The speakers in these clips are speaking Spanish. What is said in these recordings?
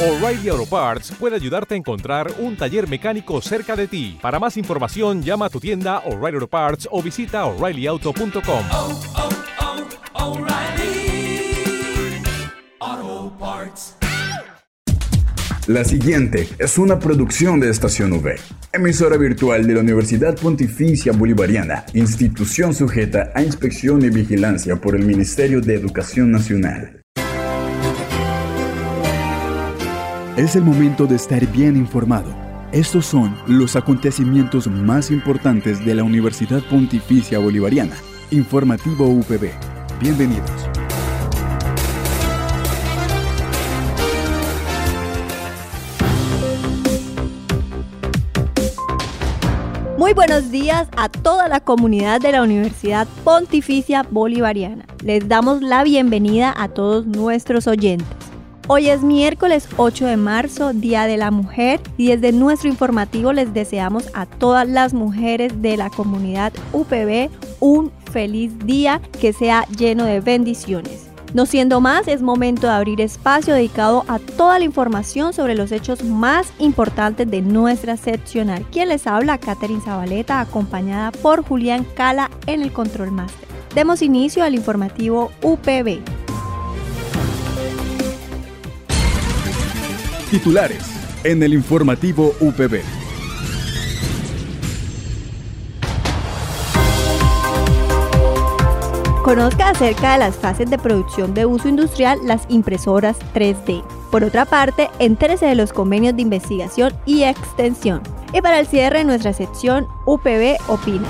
O'Reilly Auto Parts puede ayudarte a encontrar un taller mecánico cerca de ti. Para más información, llama a tu tienda O'Reilly Auto Parts o visita oreillyauto.com. oh, oh, Parts. La siguiente es una producción de Estación V, emisora virtual de la Universidad Pontificia Bolivariana, institución sujeta a inspección y vigilancia por el Ministerio de Educación Nacional. Es el momento de estar bien informado. Estos son los acontecimientos más importantes de la Universidad Pontificia Bolivariana. Informativo UPB. Bienvenidos. Muy buenos días a toda la comunidad de la Universidad Pontificia Bolivariana. Les damos la bienvenida a todos nuestros oyentes. Hoy es miércoles 8 de marzo, Día de la Mujer, y desde nuestro informativo les deseamos a todas las mujeres de la comunidad UPB un feliz día que sea lleno de bendiciones. No siendo más, es momento de abrir espacio dedicado a toda la información sobre los hechos más importantes de nuestra seccional. Quien les habla, Catherine Zabaleta, acompañada por Julián Cala en el Control Master. Demos inicio al informativo UPB. Titulares en el informativo UPB. Conozca acerca de las fases de producción de uso industrial las impresoras 3D. Por otra parte, entérese de los convenios de investigación y extensión. Y para el cierre de nuestra sección, UPB Opina.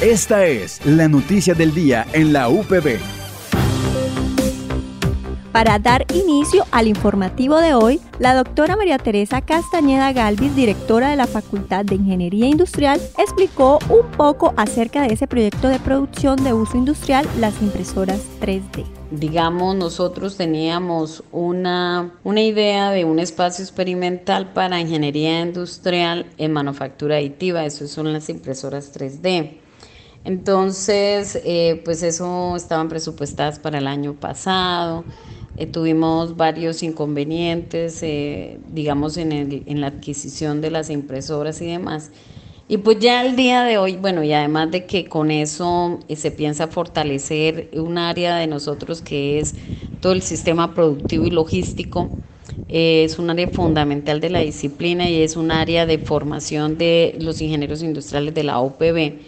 Esta es la noticia del día en la UPB. Para dar inicio al informativo de hoy, la doctora María Teresa Castañeda Galvis, directora de la Facultad de Ingeniería Industrial, explicó un poco acerca de ese proyecto de producción de uso industrial, las impresoras 3D. Digamos, nosotros teníamos una, una idea de un espacio experimental para ingeniería industrial en manufactura aditiva, eso son las impresoras 3D. Entonces, eh, pues eso estaban presupuestadas para el año pasado. Eh, tuvimos varios inconvenientes, eh, digamos, en, el, en la adquisición de las impresoras y demás. Y pues ya el día de hoy, bueno, y además de que con eso eh, se piensa fortalecer un área de nosotros que es todo el sistema productivo y logístico, es un área fundamental de la disciplina y es un área de formación de los ingenieros industriales de la OPB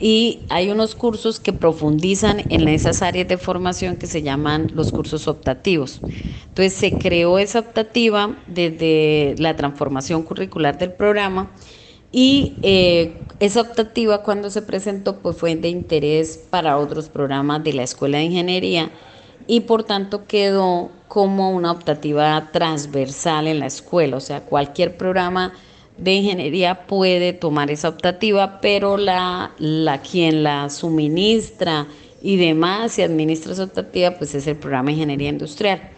y hay unos cursos que profundizan en esas áreas de formación que se llaman los cursos optativos. Entonces se creó esa optativa desde la transformación curricular del programa y eh, esa optativa cuando se presentó pues fue de interés para otros programas de la Escuela de Ingeniería y por tanto quedó como una optativa transversal en la escuela, o sea, cualquier programa de ingeniería puede tomar esa optativa, pero la, la quien la suministra y demás y administra esa optativa, pues es el programa de ingeniería industrial.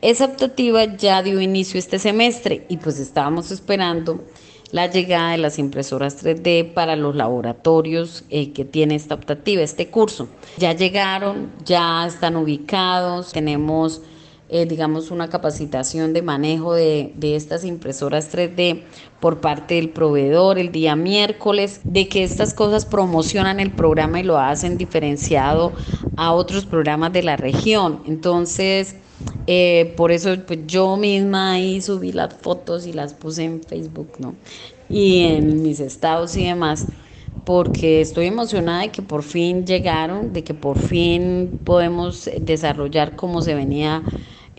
Esa optativa ya dio inicio este semestre y pues estábamos esperando la llegada de las impresoras 3D para los laboratorios eh, que tiene esta optativa, este curso. Ya llegaron, ya están ubicados, tenemos eh, digamos, una capacitación de manejo de, de, estas impresoras 3D por parte del proveedor el día miércoles, de que estas cosas promocionan el programa y lo hacen diferenciado a otros programas de la región. Entonces, eh, por eso pues, yo misma ahí subí las fotos y las puse en Facebook, ¿no? Y en mis estados y demás porque estoy emocionada de que por fin llegaron, de que por fin podemos desarrollar como se venía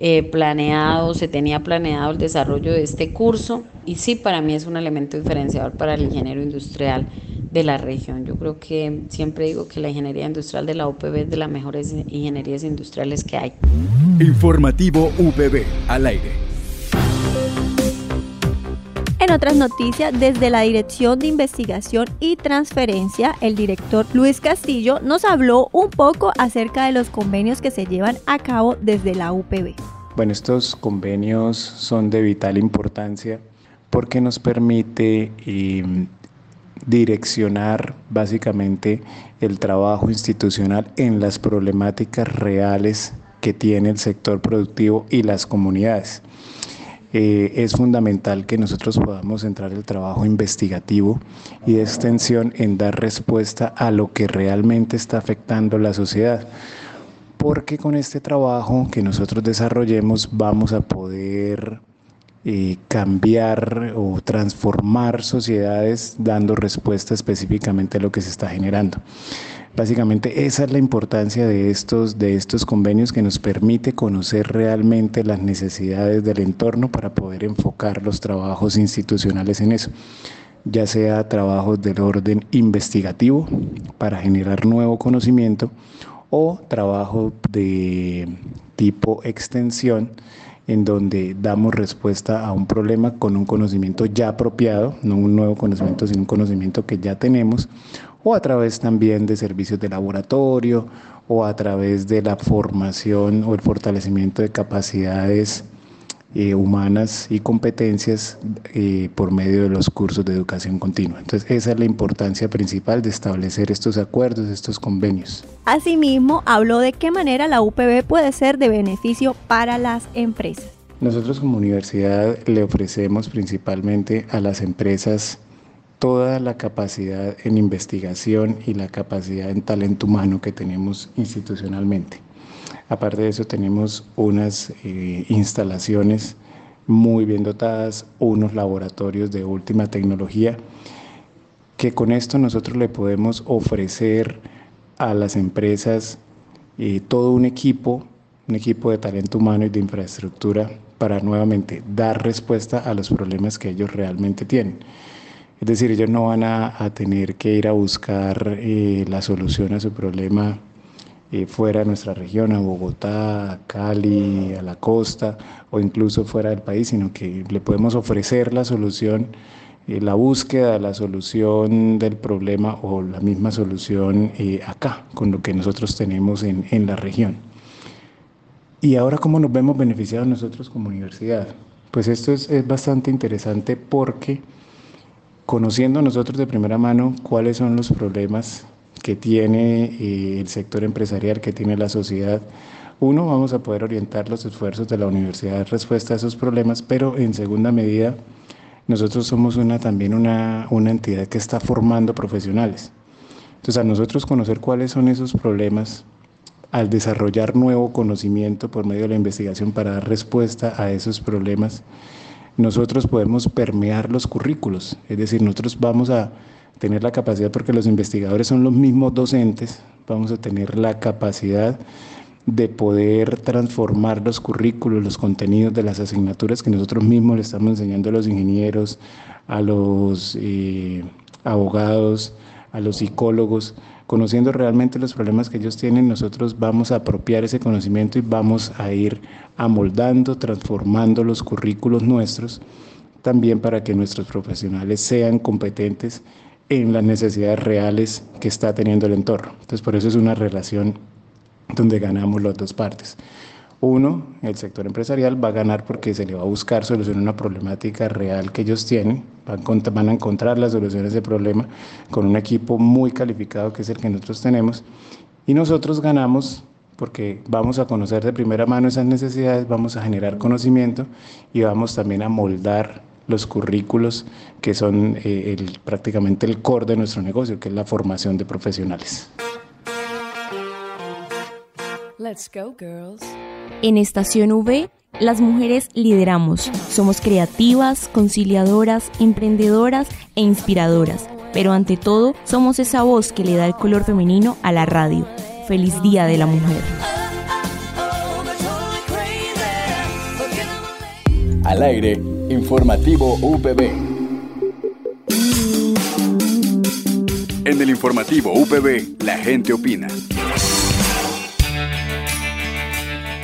eh, planeado, se tenía planeado el desarrollo de este curso y sí, para mí es un elemento diferenciador para el ingeniero industrial de la región. Yo creo que siempre digo que la ingeniería industrial de la UPB es de las mejores ingenierías industriales que hay. Informativo UPB al aire. En otras noticias, desde la Dirección de Investigación y Transferencia, el director Luis Castillo nos habló un poco acerca de los convenios que se llevan a cabo desde la UPB. Bueno, estos convenios son de vital importancia porque nos permite eh, direccionar básicamente el trabajo institucional en las problemáticas reales que tiene el sector productivo y las comunidades. Eh, es fundamental que nosotros podamos entrar el trabajo investigativo y de extensión en dar respuesta a lo que realmente está afectando la sociedad. Porque con este trabajo que nosotros desarrollemos vamos a poder cambiar o transformar sociedades dando respuesta específicamente a lo que se está generando. Básicamente esa es la importancia de estos, de estos convenios que nos permite conocer realmente las necesidades del entorno para poder enfocar los trabajos institucionales en eso, ya sea trabajos del orden investigativo para generar nuevo conocimiento o trabajo de tipo extensión en donde damos respuesta a un problema con un conocimiento ya apropiado, no un nuevo conocimiento, sino un conocimiento que ya tenemos, o a través también de servicios de laboratorio o a través de la formación o el fortalecimiento de capacidades eh, humanas y competencias eh, por medio de los cursos de educación continua. Entonces, esa es la importancia principal de establecer estos acuerdos, estos convenios. Asimismo, habló de qué manera la UPB puede ser de beneficio para las empresas. Nosotros como universidad le ofrecemos principalmente a las empresas toda la capacidad en investigación y la capacidad en talento humano que tenemos institucionalmente. Aparte de eso tenemos unas eh, instalaciones muy bien dotadas, unos laboratorios de última tecnología, que con esto nosotros le podemos ofrecer a las empresas eh, todo un equipo, un equipo de talento humano y de infraestructura para nuevamente dar respuesta a los problemas que ellos realmente tienen. Es decir, ellos no van a, tener que ir a buscar eh, la solución a su problema eh, fuera de nuestra región, a Bogotá, a Cali, a la costa o incluso fuera del país, sino que le podemos ofrecer la solución, eh, la búsqueda, la solución del problema o la misma solución acá, con lo que nosotros tenemos en, en la región. Y ahora, ¿cómo nos vemos beneficiados nosotros como universidad? Pues esto es, es bastante interesante porque conociendo nosotros de primera mano cuáles son los problemas que tiene eh, el sector empresarial, que tiene la sociedad, uno, vamos a poder orientar los esfuerzos de la universidad en respuesta a esos problemas, pero en segunda medida, nosotros somos una, también una, una entidad que está formando profesionales. Entonces, a nosotros conocer cuáles son esos problemas, al desarrollar nuevo conocimiento por medio de la investigación para dar respuesta a esos problemas, nosotros podemos permear los currículos, es decir, nosotros vamos a tener la capacidad, porque los investigadores son los mismos docentes, vamos a tener la capacidad de poder transformar los currículos, los contenidos de las asignaturas que nosotros mismos le estamos enseñando a los ingenieros, a los eh, abogados, a los psicólogos, conociendo realmente los problemas que ellos tienen, nosotros vamos a apropiar ese conocimiento y vamos a ir amoldando, transformando los currículos nuestros, también para que nuestros profesionales sean competentes en las necesidades reales que está teniendo el entorno. Entonces, por eso es una relación donde ganamos las dos partes. Uno, el sector empresarial va a ganar porque se le va a buscar solucionar una problemática real que ellos tienen, van, a encontrar las soluciones de problema con un equipo muy calificado que es el que nosotros tenemos. Y nosotros ganamos porque vamos a conocer de primera mano esas necesidades, vamos a generar conocimiento y vamos también a moldar los currículos que son eh, prácticamente el core de nuestro negocio, que es la formación de profesionales. Let's go, girls. En Estación V, las mujeres lideramos. Somos creativas, conciliadoras, emprendedoras e inspiradoras. Pero ante todo, somos esa voz que le da el color femenino a la radio. Feliz Día de la Mujer. Al aire, informativo UPB. En el informativo UPB, la gente opina.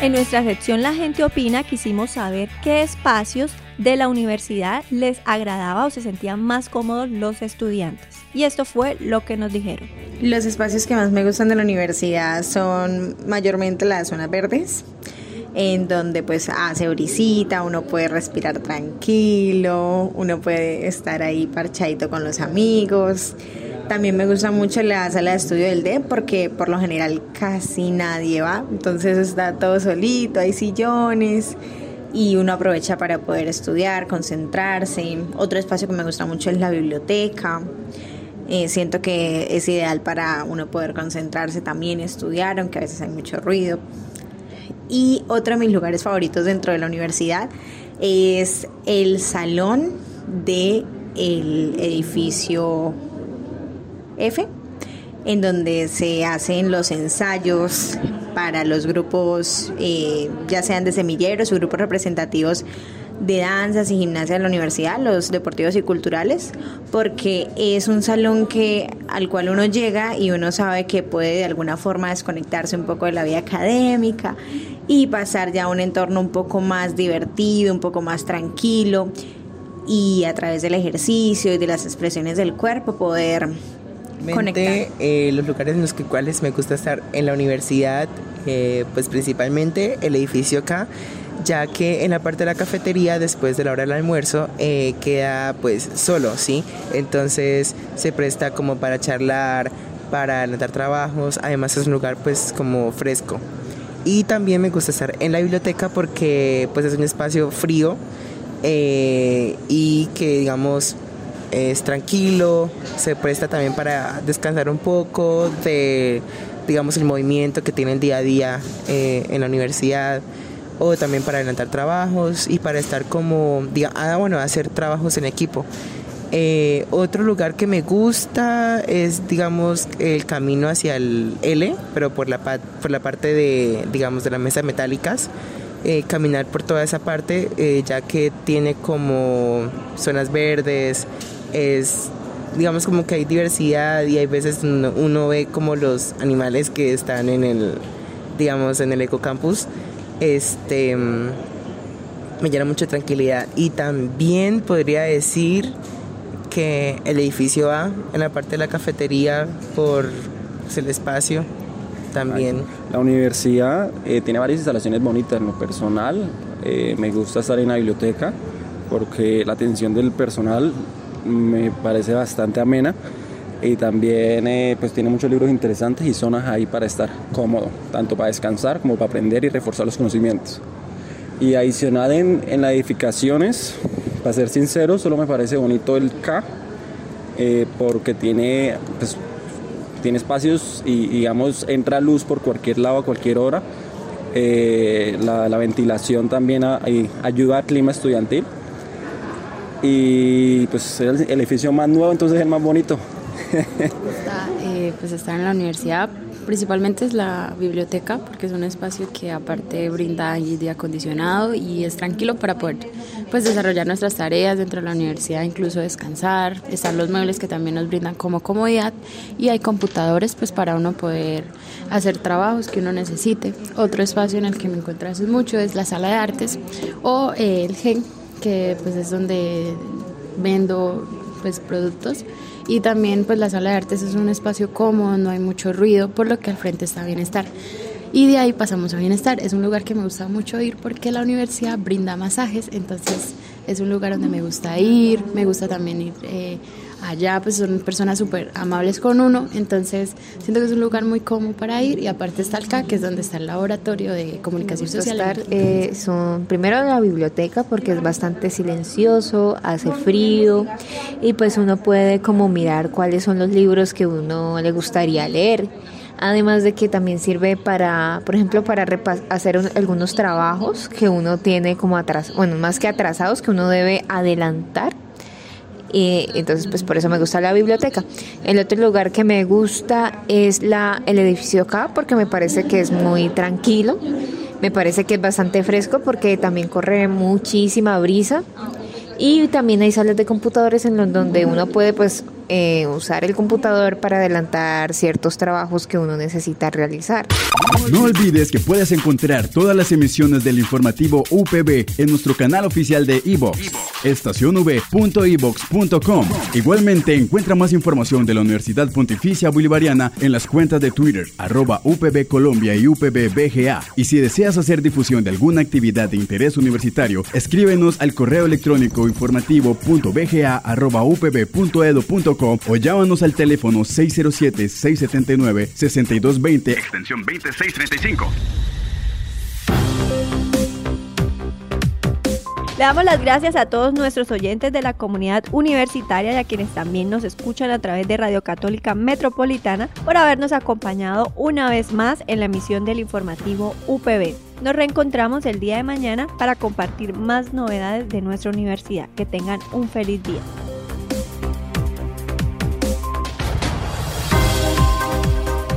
En nuestra sección La gente opina quisimos saber qué espacios de la universidad les agradaba o se sentían más cómodos los estudiantes. Y esto fue lo que nos dijeron. Los espacios que más me gustan de la universidad son mayormente las zonas verdes en donde pues hace brisita, uno puede respirar tranquilo, uno puede estar ahí parchadito con los amigos. También me gusta mucho la sala de estudio del D porque por lo general casi nadie va, entonces está todo solito, hay sillones y uno aprovecha para poder estudiar, concentrarse. Otro espacio que me gusta mucho es la biblioteca. Eh, siento que es ideal para uno poder concentrarse también, estudiar, aunque a veces hay mucho ruido. Y otro de mis lugares favoritos dentro de la universidad es el salón del el edificio F, en donde se hacen los ensayos para los grupos, eh, ya sean de semilleros o grupos representativos de danzas y gimnasia de la universidad, los deportivos y culturales, porque es un salón que al cual uno llega y uno sabe que puede de alguna forma desconectarse un poco de la vida académica y pasar ya a un entorno un poco más divertido, un poco más tranquilo y a través del ejercicio y de las expresiones del cuerpo poder conectar. Eh, los lugares en los que, cuales me gusta estar en la universidad, eh, pues principalmente el edificio acá ya que en la parte de la cafetería después de la hora del almuerzo eh, queda pues solo, ¿sí? Entonces se presta como para charlar, para adelantar trabajos, además es un lugar pues como fresco. Y también me gusta estar en la biblioteca porque pues es un espacio frío eh, y que digamos es tranquilo, se presta también para descansar un poco de digamos el movimiento que tiene el día a día eh, en la universidad o también para adelantar trabajos y para estar como, diga, ah, bueno, hacer trabajos en equipo. Eh, otro lugar que me gusta es, digamos, el camino hacia el L, pero por la, por la parte de, digamos, de las mesas metálicas. Eh, caminar por toda esa parte, eh, ya que tiene como zonas verdes, es, digamos, como que hay diversidad y hay veces uno, uno ve como los animales que están en el, digamos, en el ecocampus este me llena mucha tranquilidad y también podría decir que el edificio A en la parte de la cafetería por pues, el espacio también. La universidad eh, tiene varias instalaciones bonitas en lo personal. Eh, me gusta estar en la biblioteca porque la atención del personal me parece bastante amena y también eh, pues tiene muchos libros interesantes y zonas ahí para estar cómodo, tanto para descansar como para aprender y reforzar los conocimientos. Y adicional en, las edificaciones, para ser sincero, solo me parece bonito el K, eh, porque tiene, pues, tiene espacios y digamos entra luz por cualquier lado a cualquier hora. Eh, la, la, ventilación también ayuda al clima estudiantil. Y pues el, el edificio más nuevo, entonces es el más bonito. Eh, pues estar en la universidad, principalmente es la biblioteca, porque es un espacio que aparte brinda aire acondicionado y es tranquilo para poder pues desarrollar nuestras tareas dentro de la universidad, incluso descansar, están los muebles que también nos brindan como comodidad y hay computadores pues para uno poder hacer trabajos que uno necesite. Otro espacio en el que me encuentro mucho es la sala de artes o eh, el GEN, que pues es donde vendo pues productos y también pues la sala de artes es un espacio cómodo, no hay mucho ruido, por lo que al frente está bienestar. Y de ahí pasamos a bienestar. Es un lugar que me gusta mucho ir porque la universidad brinda masajes, entonces es un lugar donde me gusta ir, me gusta también ir eh, allá, pues son personas súper amables con uno, entonces siento que es un lugar muy cómodo para ir y aparte está el CA, que es donde está el laboratorio de comunicación social. Estar, eh, son primero la biblioteca porque es bastante silencioso, hace frío y pues uno puede como mirar cuáles son los libros que uno le gustaría leer. Además de que también sirve para, por ejemplo, para hacer algunos trabajos que uno tiene como atrás, bueno, más que atrasados, que uno debe adelantar y entonces pues por eso me gusta la biblioteca. El otro lugar que me gusta es la, el edificio acá porque me parece que es muy tranquilo, me parece que es bastante fresco porque también corre muchísima brisa y también hay salas de computadores en donde uno puede pues eh, usar el computador para adelantar ciertos trabajos que uno necesita realizar. No olvides que puedes encontrar todas las emisiones del informativo UPB en nuestro canal oficial de Evox estacionv.ibox.com. Igualmente encuentra más información de la Universidad Pontificia Bolivariana en las cuentas de Twitter, arroba UPB Colombia y UPB BGA. Y si deseas hacer difusión de alguna actividad de interés universitario, escríbenos al correo electrónico informativo.bga.upb.edu.com o llámanos al teléfono 607-679-6220, extensión 2635. Le damos las gracias a todos nuestros oyentes de la comunidad universitaria y a quienes también nos escuchan a través de Radio Católica Metropolitana por habernos acompañado una vez más en la emisión del informativo UPB. Nos reencontramos el día de mañana para compartir más novedades de nuestra universidad. Que tengan un feliz día.